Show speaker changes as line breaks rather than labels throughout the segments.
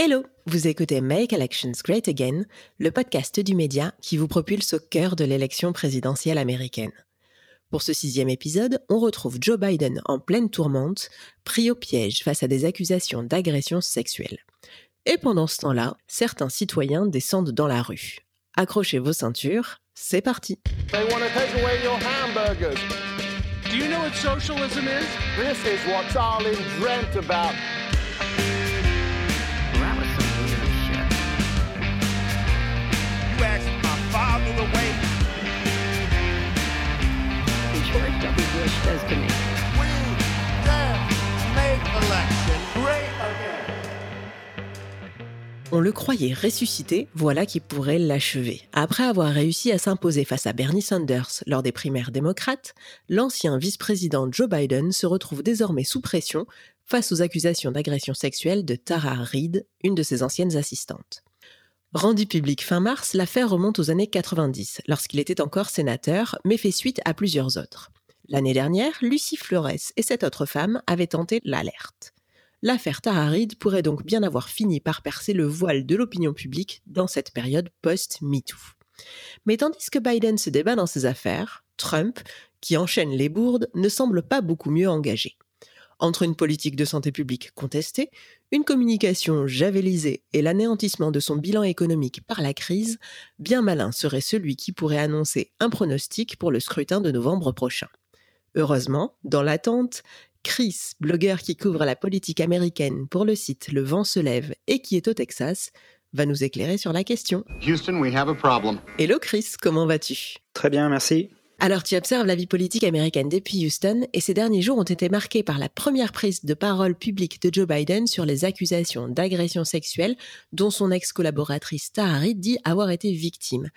Hello, vous écoutez Make Elections Great Again, le podcast du média qui vous propulse au cœur de l'élection présidentielle américaine. Pour ce sixième épisode, on retrouve Joe Biden en pleine tourmente, pris au piège face à des accusations d'agression sexuelle. Et pendant ce temps-là, certains citoyens descendent dans la rue. Accrochez vos ceintures, c'est parti.
My father the way.
I'm sure W. Bush does to me.
We can make election great again.
On le croyait ressuscité, voilà qui pourrait l'achever. Après avoir réussi à s'imposer face à Bernie Sanders lors des primaires démocrates, l'ancien vice-président Joe Biden se retrouve désormais sous pression face aux accusations d'agression sexuelle de Tara Reid, une de ses anciennes assistantes. Rendu public fin mars, l'affaire remonte aux années 90, lorsqu'il était encore sénateur, mais fait suite à plusieurs autres. L'année dernière, Lucie Flores et cette autre femme avaient tenté l'alerte. L'affaire Tara Reid pourrait donc bien avoir fini par percer le voile de l'opinion publique dans cette période post-MeToo. Mais tandis que Biden se débat dans ses affaires, Trump, qui enchaîne les bourdes, ne semble pas beaucoup mieux engagé. Entre une politique de santé publique contestée, une communication javelisée et l'anéantissement de son bilan économique par la crise, bien malin serait celui qui pourrait annoncer un pronostic pour le scrutin de novembre prochain. Heureusement, dans l'attente, Chris, blogueur qui couvre la politique américaine pour le site Le Vent se lève et qui est au Texas, va nous éclairer sur la question.
Houston, we have a problem.
Hello Chris, comment vas-tu?
Très bien, merci.
Alors tu observes la vie politique américaine depuis Houston et ces derniers jours ont été marqués par la première prise de parole publique de Joe Biden sur les accusations d'agression sexuelle dont son ex-collaboratrice Tara Reid dit avoir été victime.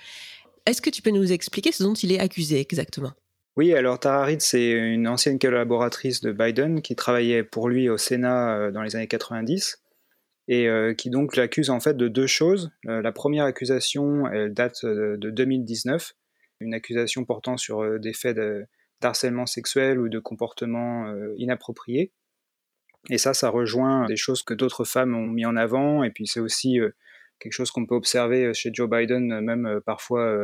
Est-ce que tu peux nous expliquer ce dont il est accusé exactement?
Oui, alors Tara c'est une ancienne collaboratrice de Biden qui travaillait pour lui au Sénat euh, dans les années 90 et euh, qui donc l'accuse en fait de deux choses. Euh, la première accusation, elle date de 2019, une accusation portant sur euh, des faits d'harcèlement sexuel ou de comportement euh, inapproprié. Et ça, ça rejoint des choses que d'autres femmes ont mis en avant, et puis c'est aussi euh, quelque chose qu'on peut observer chez Joe Biden, même parfois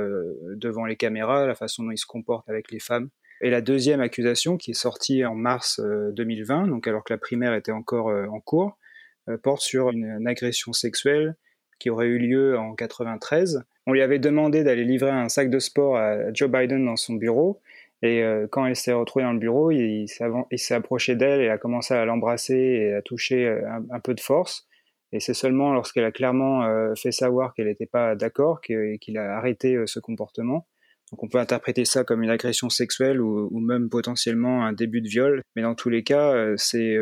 devant les caméras, la façon dont il se comporte avec les femmes. Et la deuxième accusation, qui est sortie en mars euh, 2020, donc alors que la primaire était encore en cours, porte sur une agression sexuelle qui aurait eu lieu en 93. On lui avait demandé d'aller livrer un sac de sport à Joe Biden dans son bureau, et euh, quand elle s'est retrouvée dans le bureau, il, s'est approché d'elle et a commencé à l'embrasser et à toucher euh, un, un peu de force. Et c'est seulement lorsqu'elle a clairement euh, fait savoir qu'elle n'était pas d'accord qu'il a arrêté ce comportement. Donc on peut interpréter ça comme une agression sexuelle ou, même potentiellement un début de viol. Mais dans tous les cas, c'est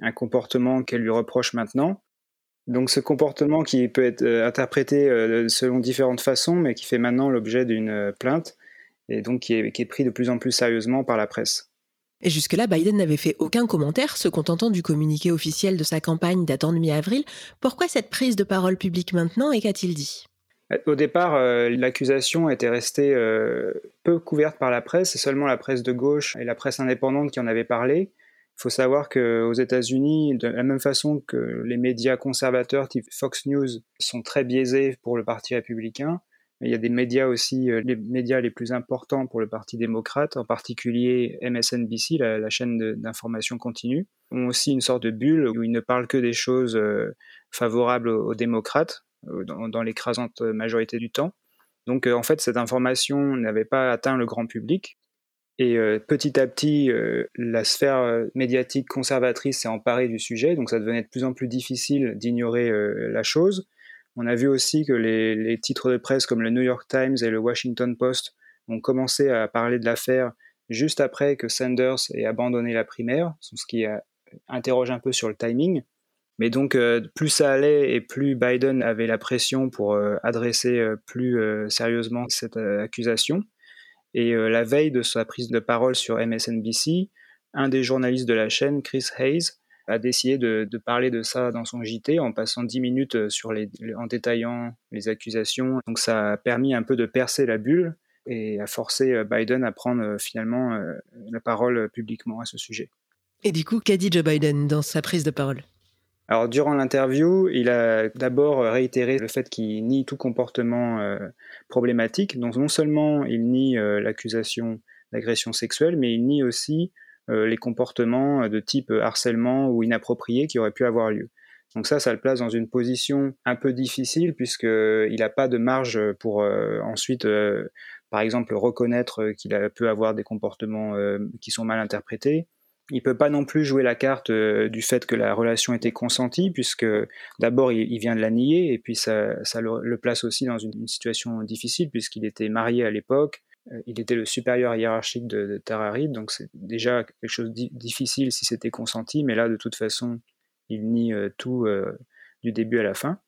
un comportement qu'elle lui reproche maintenant. Donc ce comportement qui peut être euh, interprété euh, selon différentes façons, mais qui fait maintenant l'objet d'une euh, plainte et donc qui est, qui est pris de plus en plus sérieusement par la presse.
Et jusque-là, Biden n'avait fait aucun commentaire, se contentant du communiqué officiel de sa campagne datant de mi-avril. Pourquoi cette prise de parole publique maintenant et qu'a-t-il dit?
Au départ, euh, l'accusation était restée euh, peu couverte par la presse, c'est seulement la presse de gauche et la presse indépendante qui en avait parlé. Il faut savoir qu'aux États-Unis, de la même façon que les médias conservateurs type Fox News sont très biaisés pour le Parti républicain, il y a des médias aussi, euh, les médias les plus importants pour le Parti démocrate, en particulier MSNBC, la, chaîne d'information continue, ont aussi une sorte de bulle où ils ne parlent que des choses euh, favorables aux, démocrates, euh, dans, l'écrasante majorité du temps. Donc en fait, cette information n'avait pas atteint le grand public. Et euh, petit à petit, euh, la sphère euh, médiatique conservatrice s'est emparée du sujet, donc ça devenait de plus en plus difficile d'ignorer la chose. On a vu aussi que les, les titres de presse comme le New York Times et le Washington Post ont commencé à parler de l'affaire juste après que Sanders ait abandonné la primaire, ce qui interroge un peu sur le timing. Mais donc, plus ça allait et plus Biden avait la pression pour adresser plus sérieusement cette accusation. Et euh, la veille de sa prise de parole sur MSNBC, un des journalistes de la chaîne, Chris Hayes, a décidé de, parler de ça dans son JT en passant 10 minutes euh, sur en détaillant les accusations. Donc ça a permis un peu de percer la bulle et a forcé euh, Biden à prendre finalement la parole publiquement à ce sujet.
Et du coup, qu'a dit Joe Biden dans sa prise de parole?
Alors durant l'interview, il a d'abord réitéré le fait qu'il nie tout comportement euh, problématique. Donc non seulement il nie euh, l'accusation d'agression sexuelle, mais il nie aussi euh, les comportements de type harcèlement ou inapproprié qui auraient pu avoir lieu. Donc ça, ça le place dans une position un peu difficile puisqu'il n'a pas de marge pour ensuite, par exemple, reconnaître qu'il peut avoir des comportements qui sont mal interprétés il peut pas non plus jouer la carte euh, du fait que la relation était consentie, puisque d'abord il, vient de la nier, et puis ça, le, place aussi dans une, situation difficile, puisqu'il était marié à l'époque, euh, il était le supérieur hiérarchique de, de Tararid, donc c'est déjà quelque chose de difficile si c'était consenti, mais là de toute façon il nie euh, tout du début à la fin.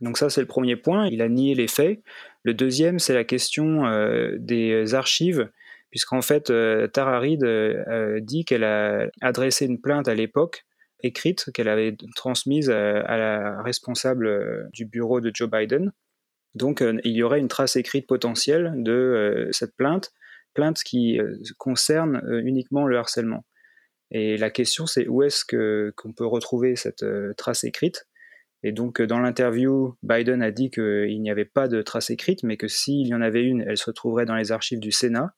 Donc ça c'est le premier point, il a nié les faits. Le deuxième c'est la question des archives puisqu'en fait, euh, Tararid euh, euh, dit qu'elle a adressé une plainte à l'époque écrite qu'elle avait transmise à, la responsable du bureau de Joe Biden. Donc il y aurait une trace écrite potentielle de cette plainte, plainte qui concerne uniquement le harcèlement. Et la question c'est où est-ce qu'on peut retrouver cette trace écrite? Et donc, dans l'interview, Biden a dit qu'il n'y avait pas de trace écrite, mais que s'il y en avait une, elle se retrouverait dans les archives du Sénat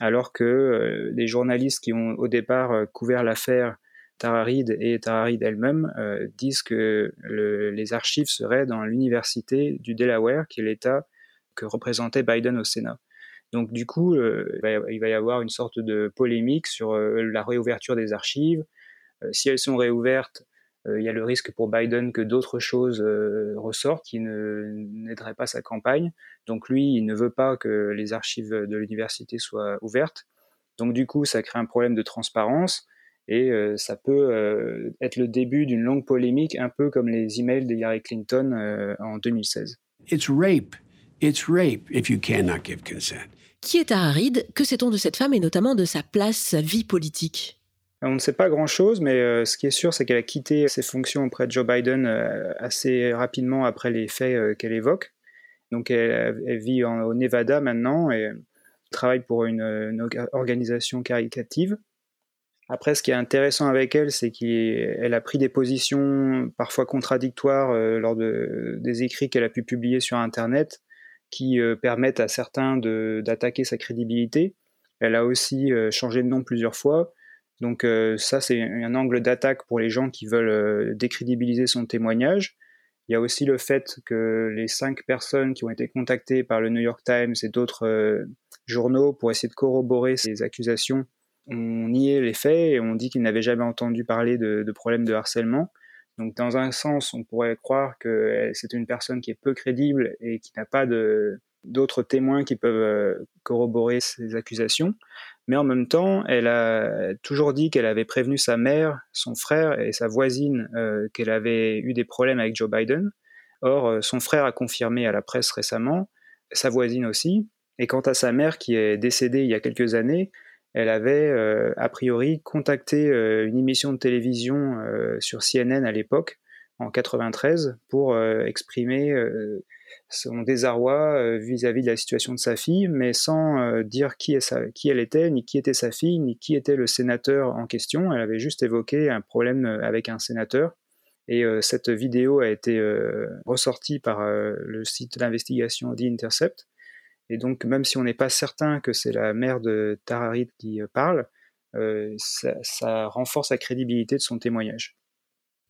alors que euh, les journalistes qui ont au départ euh, couvert l'affaire Tararid et Tararid elle-même euh, disent que les archives seraient dans l'université du Delaware, qui est l'État que représentait Biden au Sénat. Donc du coup, il va y avoir une sorte de polémique sur la réouverture des archives. si elles sont réouvertes, il y a le risque pour Biden que d'autres choses ressortent qui n'aideraient pas sa campagne. Donc lui, il ne veut pas que les archives de l'université soient ouvertes. Donc du coup, ça crée un problème de transparence et euh, ça peut euh, être le début d'une longue polémique, un peu comme les emails de Hillary Clinton euh, en 2016.
It's rape. It's rape if you cannot give consent.
Qui est Harid Que sait-on de cette femme et notamment de sa place, sa vie politique?
On ne sait pas grand-chose, mais ce qui est sûr, c'est qu'elle a quitté ses fonctions auprès de Joe Biden assez rapidement après les faits qu'elle évoque. Donc elle, vit au Nevada maintenant et travaille pour une, organisation caricative. Après, ce qui est intéressant avec elle, c'est qu'elle a pris des positions parfois contradictoires euh, lors de, des écrits qu'elle a pu publier sur Internet qui euh, permettent à certains d'attaquer sa crédibilité. Elle a aussi euh, changé de nom plusieurs fois. Donc ça, c'est un angle d'attaque pour les gens qui veulent décrédibiliser son témoignage. Il y a aussi le fait que les cinq personnes qui ont été contactées par le New York Times et d'autres euh, journaux pour essayer de corroborer ces accusations ont nié les faits et ont dit qu'ils n'avaient jamais entendu parler de, problèmes de harcèlement. Donc dans un sens, on pourrait croire que c'est une personne qui est peu crédible et qui n'a pas d'autres témoins qui peuvent euh, corroborer ces accusations mais en même temps, elle a toujours dit qu'elle avait prévenu sa mère, son frère et sa voisine euh, qu'elle avait eu des problèmes avec Joe Biden. Or, euh, son frère a confirmé à la presse récemment, sa voisine aussi. Et quant à sa mère, qui est décédée il y a quelques années, elle avait euh, a priori contacté une émission de télévision sur CNN à l'époque, en 93, pour exprimer son désarroi euh, vis-à-vis de la situation de sa fille, mais sans euh, dire qui, elle était, ni qui était sa fille, ni qui était le sénateur en question. Elle avait juste évoqué un problème euh, avec un sénateur. Et cette vidéo a été ressortie par le site d'investigation The Intercept. Et donc, même si on n'est pas certain que c'est la mère de Tararit qui parle, ça renforce la crédibilité de son témoignage.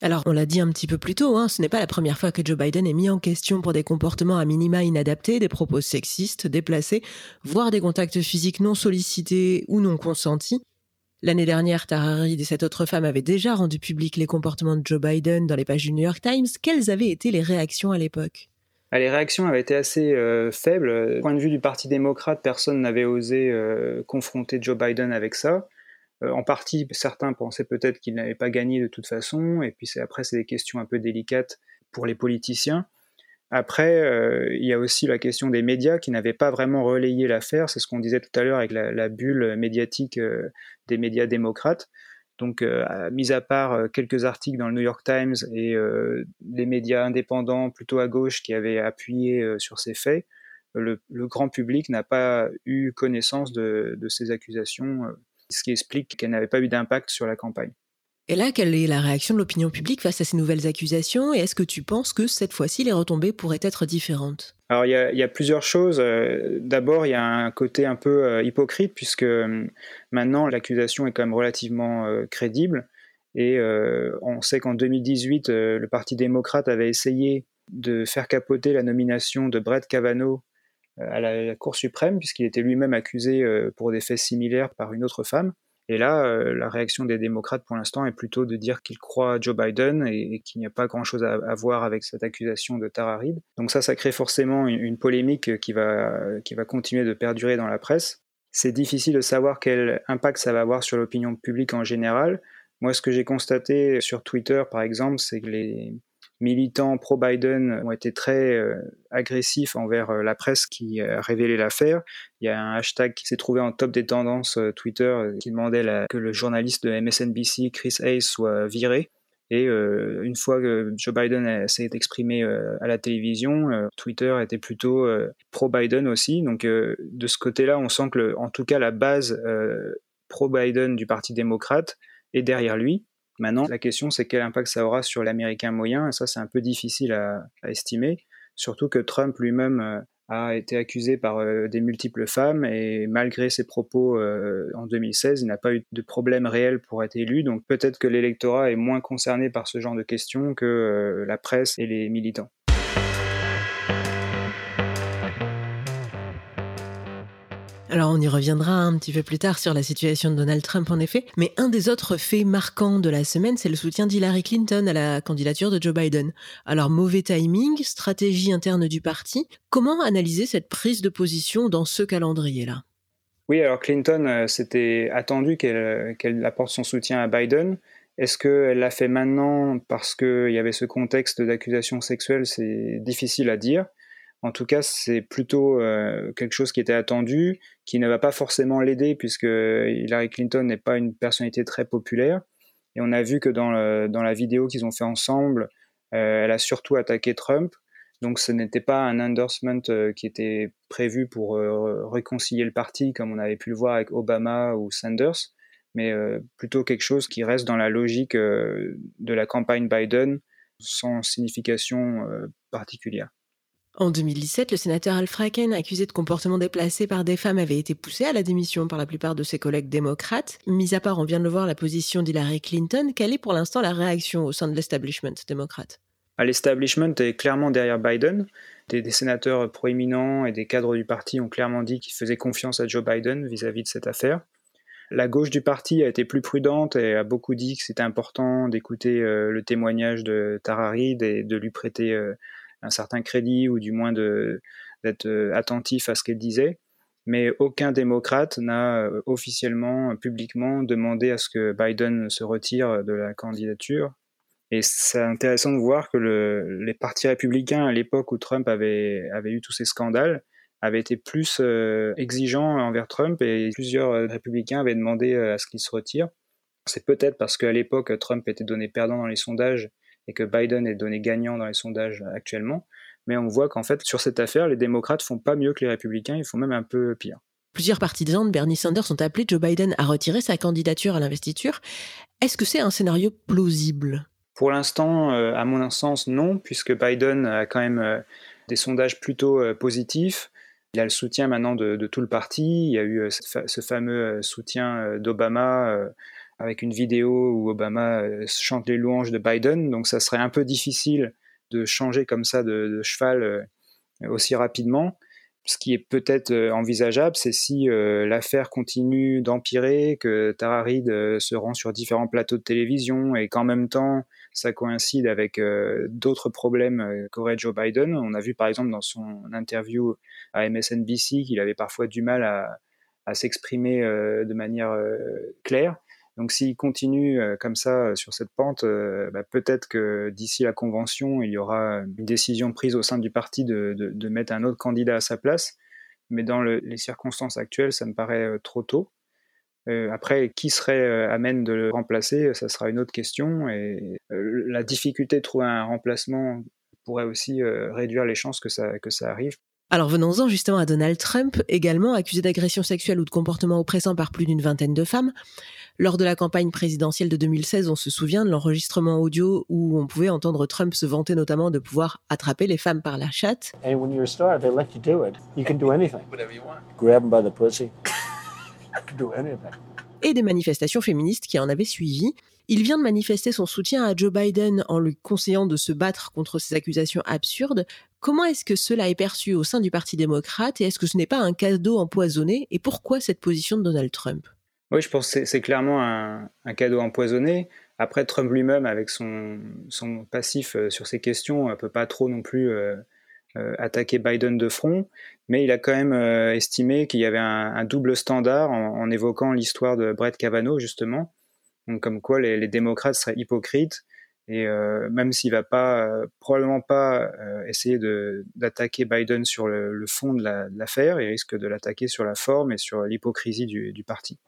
Alors, on l'a dit un petit peu plus tôt, hein, ce n'est pas la première fois que Joe Biden est mis en question pour des comportements à minima inadaptés, des propos sexistes, déplacés, voire des contacts physiques non sollicités ou non consentis. L'année dernière, Tara et cette autre femme avaient déjà rendu public les comportements de Joe Biden dans les pages du New York Times. Quelles avaient été les réactions à l'époque?
Ah, les réactions avaient été assez euh, faibles. Du point de vue du Parti démocrate, personne n'avait osé euh, confronter Joe Biden avec ça. Euh, en partie, certains pensaient peut-être qu'il n'avait pas gagné de toute façon, et puis après, c'est des questions un peu délicates pour les politiciens. Après, euh, il y a aussi la question des médias qui n'avaient pas vraiment relayé l'affaire. C'est ce qu'on disait tout à l'heure avec la, bulle médiatique euh, des médias démocrates. Donc, mis à part quelques articles dans le New York Times et les médias indépendants plutôt à gauche qui avaient appuyé sur ces faits, le, grand public n'a pas eu connaissance de ces accusations ce qui explique qu'elle n'avait pas eu d'impact sur la campagne.
Et là, quelle est la réaction de l'opinion publique face à ces nouvelles accusations Et est-ce que tu penses que cette fois-ci, les retombées pourraient être différentes?
Alors, il y, a, il y, a, plusieurs choses. Euh, d'abord, il y a un côté un peu euh, hypocrite, puisque euh, maintenant, l'accusation est quand même relativement crédible. Et on sait qu'en 2018, le Parti démocrate avait essayé de faire capoter la nomination de Brett Kavanaugh à la, Cour suprême, puisqu'il était lui-même accusé pour des faits similaires par une autre femme. Et là, euh, la réaction des démocrates pour l'instant est plutôt de dire qu'ils croient Joe Biden et, qu'il n'y a pas grand-chose à, à, voir avec cette accusation de Tara Reid. Donc ça, ça crée forcément une, une, polémique qui va, qui va continuer de perdurer dans la presse. C'est difficile de savoir quel impact ça va avoir sur l'opinion publique en général. Moi, ce que j'ai constaté sur Twitter, par exemple, c'est que les, militants pro-Biden ont été très euh, agressifs envers euh, la presse qui a révélé l'affaire. Il y a un hashtag qui s'est trouvé en top des tendances euh, Twitter qui demandait que le journaliste de MSNBC, Chris Hayes, soit viré. Et euh, une fois que Joe Biden s'est exprimé euh, à la télévision, euh, Twitter était plutôt pro-Biden aussi. Donc de ce côté-là, on sent que, en tout cas, la base pro-Biden du Parti démocrate est derrière lui. Maintenant, la question, c'est quel impact ça aura sur l'Américain moyen, et ça, c'est un peu difficile à, estimer, surtout que Trump lui-même euh, a été accusé par euh, des multiples femmes, et malgré ses propos euh, en 2016, il n'a pas eu de problème réel pour être élu, donc peut-être que l'électorat est moins concerné par ce genre de questions que la presse et les militants.
Alors on y reviendra un petit peu plus tard sur la situation de Donald Trump en effet, mais un des autres faits marquants de la semaine, c'est le soutien d'Hillary Clinton à la candidature de Joe Biden. Alors mauvais timing, stratégie interne du parti, comment analyser cette prise de position dans ce calendrier-là?
Oui, alors Clinton, euh, c'était attendu qu'elle qu apporte son soutien à Biden. Est-ce qu'elle l'a fait maintenant parce qu'il y avait ce contexte d'accusation sexuelle? C'est difficile à dire. En tout cas, c'est plutôt euh, quelque chose qui était attendu, qui ne va pas forcément l'aider puisque Hillary Clinton n'est pas une personnalité très populaire. Et on a vu que dans, le, dans la vidéo qu'ils ont fait ensemble, euh, elle a surtout attaqué Trump. Donc ce n'était pas un endorsement euh, qui était prévu pour euh, réconcilier le parti comme on avait pu le voir avec Obama ou Sanders, mais euh, plutôt quelque chose qui reste dans la logique euh, de la campagne Biden sans signification particulière.
En 2017, le sénateur Al Franken, accusé de comportements déplacés par des femmes, avait été poussé à la démission par la plupart de ses collègues démocrates. Mis à part, on vient de le voir, la position d'Hillary Clinton, quelle est pour l'instant la réaction au sein de l'establishment démocrate?
L'establishment est clairement derrière Biden. Des, sénateurs proéminents et des cadres du parti ont clairement dit qu'ils faisaient confiance à Joe Biden vis-à-vis -vis de cette affaire. La gauche du parti a été plus prudente et a beaucoup dit que c'était important d'écouter euh, le témoignage de Tara Reid et de lui prêter euh, un certain crédit ou du moins d'être euh, attentif à ce qu'elle disait. Mais aucun démocrate n'a euh, officiellement, publiquement demandé à ce que Biden se retire de la candidature. Et c'est intéressant de voir que le, les partis républicains, à l'époque où Trump avait, avait eu tous ces scandales, avaient été plus euh, exigeants envers Trump et plusieurs républicains avaient demandé à ce qu'il se retire. C'est peut-être parce qu'à l'époque, Trump était donné perdant dans les sondages et que Biden est donné gagnant dans les sondages actuellement. Mais on voit qu'en fait, sur cette affaire, les démocrates font pas mieux que les républicains, ils font même un peu pire.
Plusieurs partisans de Bernie Sanders ont appelé Joe Biden à retirer sa candidature à l'investiture. Est-ce que c'est un scénario plausible?
Pour l'instant, euh, à mon sens, non, puisque Biden a quand même euh, des sondages plutôt euh, positifs. Il a le soutien maintenant de, de, tout le parti. Il y a eu ce fameux soutien d'Obama avec une vidéo où Obama chante les louanges de Biden. Donc ça serait un peu difficile de changer comme ça de, cheval aussi rapidement. Ce qui est peut-être envisageable, c'est si euh, l'affaire continue d'empirer, que Tara Reid euh, se rend sur différents plateaux de télévision et qu'en même temps, ça coïncide avec euh, d'autres problèmes qu'aurait Joe Biden. On a vu par exemple dans son interview à MSNBC qu'il avait parfois du mal à s'exprimer de manière claire. Donc s'il continue euh, comme ça sur cette pente, euh, bah, peut-être que d'ici la convention, il y aura une décision prise au sein du parti de, de, mettre un autre candidat à sa place. Mais dans le, les circonstances actuelles, ça me paraît euh, trop tôt. Euh, après, qui serait euh, amène de le remplacer, ça sera une autre question. Et euh, la difficulté de trouver un remplacement pourrait aussi réduire les chances que ça, que ça arrive.
Alors venons-en justement à Donald Trump, également accusé d'agression sexuelle ou de comportement oppressant par plus d'une vingtaine de femmes. Lors de la campagne présidentielle de 2016, on se souvient de l'enregistrement audio où on pouvait entendre Trump se vanter notamment de pouvoir attraper les femmes par la chatte.
And when you're a star, they let you do it. You can do anything. Whatever you want. Grab them by the pussy. you can do anything.
et des manifestations féministes qui en avaient suivi. Il vient de manifester son soutien à Joe Biden en lui conseillant de se battre contre ces accusations absurdes. Comment est-ce que cela est perçu au sein du Parti démocrate et est-ce que ce n'est pas un cadeau empoisonné? Et pourquoi cette position de Donald Trump?
Oui, je pense que c'est clairement un, cadeau empoisonné. Après, Trump lui-même, avec son, passif euh, sur ces questions, ne peut pas trop non plus euh, euh, attaquer Biden de front, mais il a quand même euh, estimé qu'il y avait un, double standard en, évoquant l'histoire de Brett Kavanaugh, justement. Comme quoi les démocrates seraient hypocrites et euh, même s'il va pas, euh, probablement pas euh, essayer d'attaquer Biden sur le, le fond de l'affaire, la, il risque de l'attaquer sur la forme et sur l'hypocrisie du, du, parti.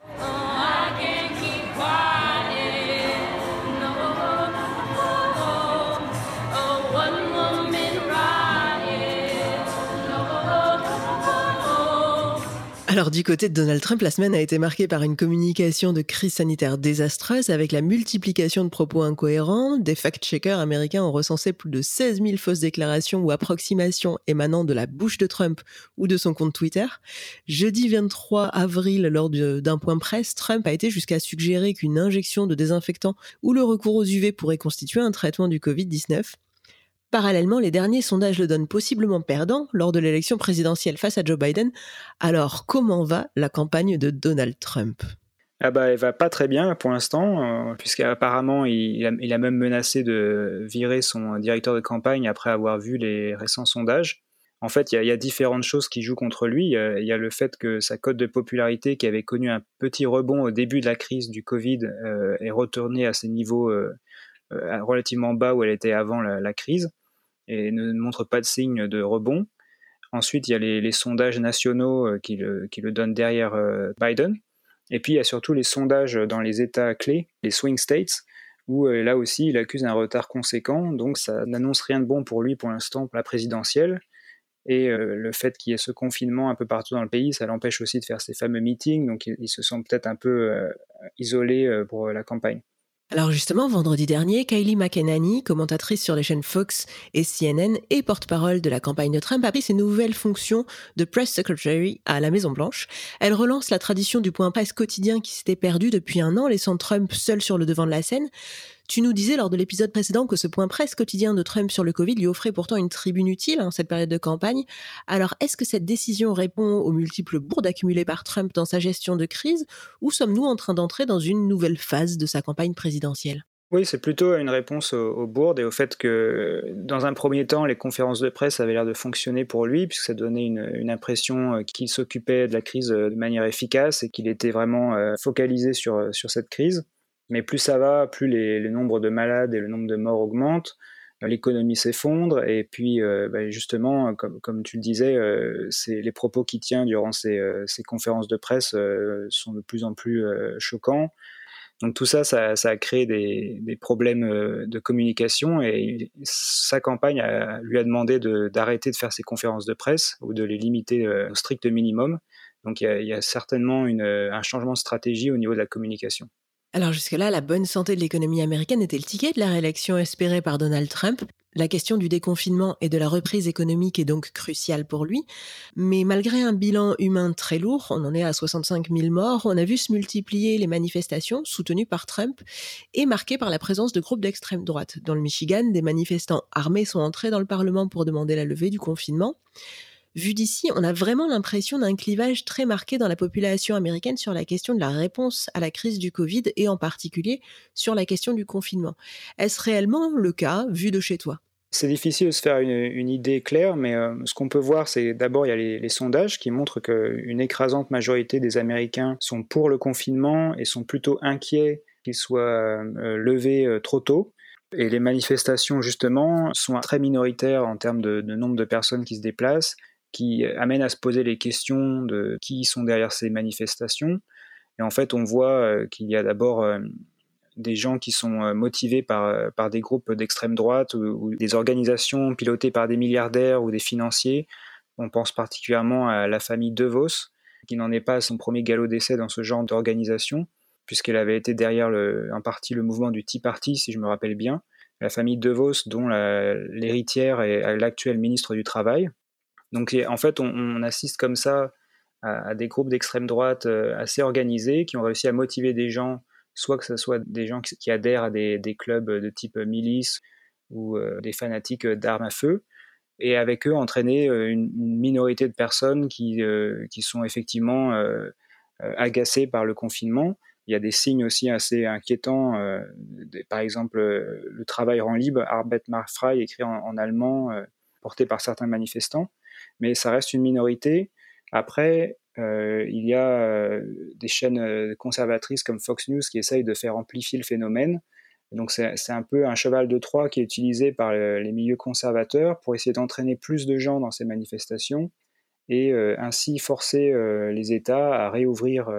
Alors du côté de Donald Trump, la semaine a été marquée par une communication de crise sanitaire désastreuse avec la multiplication de propos incohérents. Des fact-checkers américains ont recensé plus de 16 000 fausses déclarations ou approximations émanant de la bouche de Trump ou de son compte Twitter. Jeudi 23 avril, lors d'un point presse, Trump a été jusqu'à suggérer qu'une injection de désinfectant ou le recours aux UV pourrait constituer un traitement du Covid-19. Parallèlement, les derniers sondages le donnent possiblement perdant lors de l'élection présidentielle face à Joe Biden. Alors, comment va la campagne de Donald Trump?
Ah bah, elle va pas très bien pour l'instant, euh, puisqu'apparemment il, a, même menacé de virer son directeur de campagne après avoir vu les récents sondages. En fait, il y, a, différentes choses qui jouent contre lui. Il y, a, le fait que sa cote de popularité, qui avait connu un petit rebond au début de la crise du Covid, euh, est retournée à ses niveaux euh, relativement bas où elle était avant la crise et ne montre pas de signe de rebond. Ensuite, il y a les, sondages nationaux euh, qui le, qui le, donnent derrière euh, Biden. Et puis, il y a surtout les sondages dans les États clés, les swing states, où euh, là aussi, il accuse un retard conséquent. Donc, ça n'annonce rien de bon pour lui pour l'instant pour la présidentielle. Et le fait qu'il y ait ce confinement un peu partout dans le pays, ça l'empêche aussi de faire ses fameux meetings. Donc, il se sent peut-être un peu euh, isolé pour la campagne.
Alors justement, vendredi dernier, Kylie McEnany, commentatrice sur les chaînes Fox et CNN et porte-parole de la campagne de Trump, a pris ses nouvelles fonctions de press secretary à la Maison-Blanche. Elle relance la tradition du point presse quotidien qui s'était perdu depuis un an, laissant Trump seul sur le devant de la scène. Tu nous disais lors de l'épisode précédent que ce point presse quotidien de Trump sur le Covid lui offrait pourtant une tribune utile en cette période de campagne. Alors, est-ce que cette décision répond aux multiples bourdes accumulées par Trump dans sa gestion de crise ou sommes-nous en train d'entrer dans une nouvelle phase de sa campagne présidentielle?
Oui, c'est plutôt une réponse aux, bourdes et au fait que, dans un premier temps, les conférences de presse avaient l'air de fonctionner pour lui, puisque ça donnait une, une impression qu'il s'occupait de la crise de manière efficace et qu'il était vraiment focalisé sur, sur cette crise. Mais plus ça va, plus les, le nombre de malades et le nombre de morts augmentent, l'économie s'effondre, et puis euh, bah, justement, comme, comme, tu le disais, euh, les propos qu'il tient durant ces, euh, ces, conférences de presse euh, sont de plus en plus euh, choquants. Donc tout ça, ça, ça a créé des, des, problèmes euh, de communication et sa campagne a, lui a demandé d'arrêter de, faire ses conférences de presse ou de les limiter au strict minimum. Donc il y y a certainement une, un changement de stratégie au niveau de la communication.
Alors jusque-là, la bonne santé de l'économie américaine était le ticket de la réélection espérée par Donald Trump. La question du déconfinement et de la reprise économique est donc cruciale pour lui. Mais malgré un bilan humain très lourd, on en est à 65 000 morts, on a vu se multiplier les manifestations soutenues par Trump et marquées par la présence de groupes d'extrême droite. Dans le Michigan, des manifestants armés sont entrés dans le Parlement pour demander la levée du confinement. Vu d'ici, on a vraiment l'impression d'un clivage très marqué dans la population américaine sur la question de la réponse à la crise du Covid et en particulier sur la question du confinement. Est-ce réellement le cas vu de chez toi?
C'est difficile de se faire une, idée claire, mais euh, ce qu'on peut voir, c'est d'abord il y a les, sondages qui montrent qu'une écrasante majorité des Américains sont pour le confinement et sont plutôt inquiets qu'il soit euh, levé euh, trop tôt. Et les manifestations, justement, sont très minoritaires en termes de nombre de personnes qui se déplacent qui amène à se poser les questions de qui sont derrière ces manifestations. Et en fait, on voit euh, qu'il y a d'abord euh, des gens qui sont euh, motivés par, par des groupes d'extrême droite ou, ou, des organisations pilotées par des milliardaires ou des financiers. On pense particulièrement à la famille DeVos, qui n'en est pas à son premier galop d'essai dans ce genre d'organisation. puisqu'elle avait été derrière le, en partie le mouvement du Tea Party, si je me rappelle bien. La famille DeVos, dont l'héritière est l'actuelle ministre du Travail. Donc en fait, on, assiste comme ça à, des groupes d'extrême droite euh, assez organisés qui ont réussi à motiver des gens, soit que ce soit des gens qui, adhèrent à des, clubs de type milice ou euh, des fanatiques d'armes à feu, et avec eux entraîner euh, une, minorité de personnes qui, qui sont effectivement agacées par le confinement. Il y a des signes aussi assez inquiétants, par exemple le travail rend libre, Arbeit macht écrit en allemand, porté par certains manifestants mais ça reste une minorité. Après, euh, il y a euh, des chaînes euh, conservatrices comme Fox News qui essayent de faire amplifier le phénomène. Donc c'est un peu un cheval de Troie qui est utilisé par les milieux conservateurs pour essayer d'entraîner plus de gens dans ces manifestations et ainsi forcer les États à réouvrir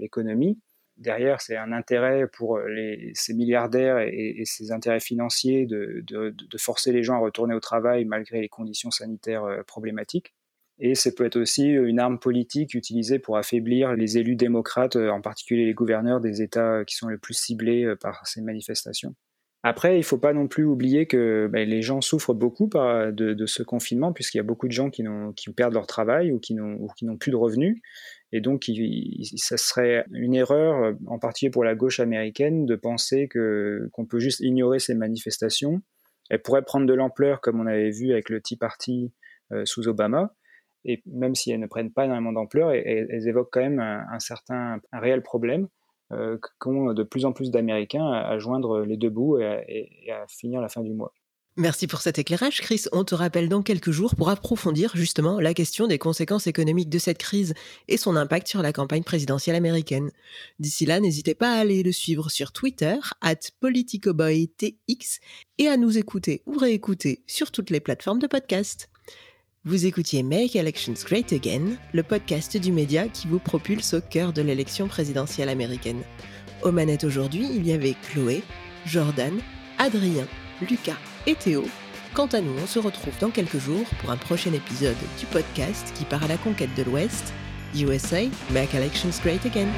l'économie. Derrière, c'est un intérêt pour les, ces milliardaires et, ces intérêts financiers de, forcer les gens à retourner au travail malgré les conditions sanitaires problématiques. Et ça peut être aussi une arme politique utilisée pour affaiblir les élus démocrates, en particulier les gouverneurs des États qui sont les plus ciblés euh, par ces manifestations. Après, il ne faut pas non plus oublier que ben, les gens souffrent beaucoup de, de, ce confinement, puisqu'il y a beaucoup de gens qui, qui perdent leur travail ou qui n'ont plus de revenus. Et donc, ça serait une erreur, en particulier pour la gauche américaine, de penser qu'on peut juste ignorer ces manifestations. Elles pourraient prendre de l'ampleur, comme on avait vu avec le Tea Party euh, sous Obama, et même si elles ne prennent pas énormément d'ampleur, elles, évoquent quand même un, certain, réel problème euh, qu'ont de plus en plus d'Américains à, joindre les deux bouts et à, finir la fin du mois.
Merci pour cet éclairage, Chris. On te rappelle dans quelques jours pour approfondir justement la question des conséquences économiques de cette crise et son impact sur la campagne présidentielle américaine. D'ici là, n'hésitez pas à aller le suivre sur Twitter, at politicoboytx, et à nous écouter ou réécouter sur toutes les plateformes de podcast. Vous écoutiez Make Elections Great Again, le podcast du média qui vous propulse au cœur de l'élection présidentielle américaine. Aux manettes aujourd'hui, il y avait Chloé, Jordan, Adrien, Lucas et Théo. Quant à nous, on se retrouve dans quelques jours pour un prochain épisode du podcast qui part à la conquête de l'Ouest. USA, Make Elections Great Again.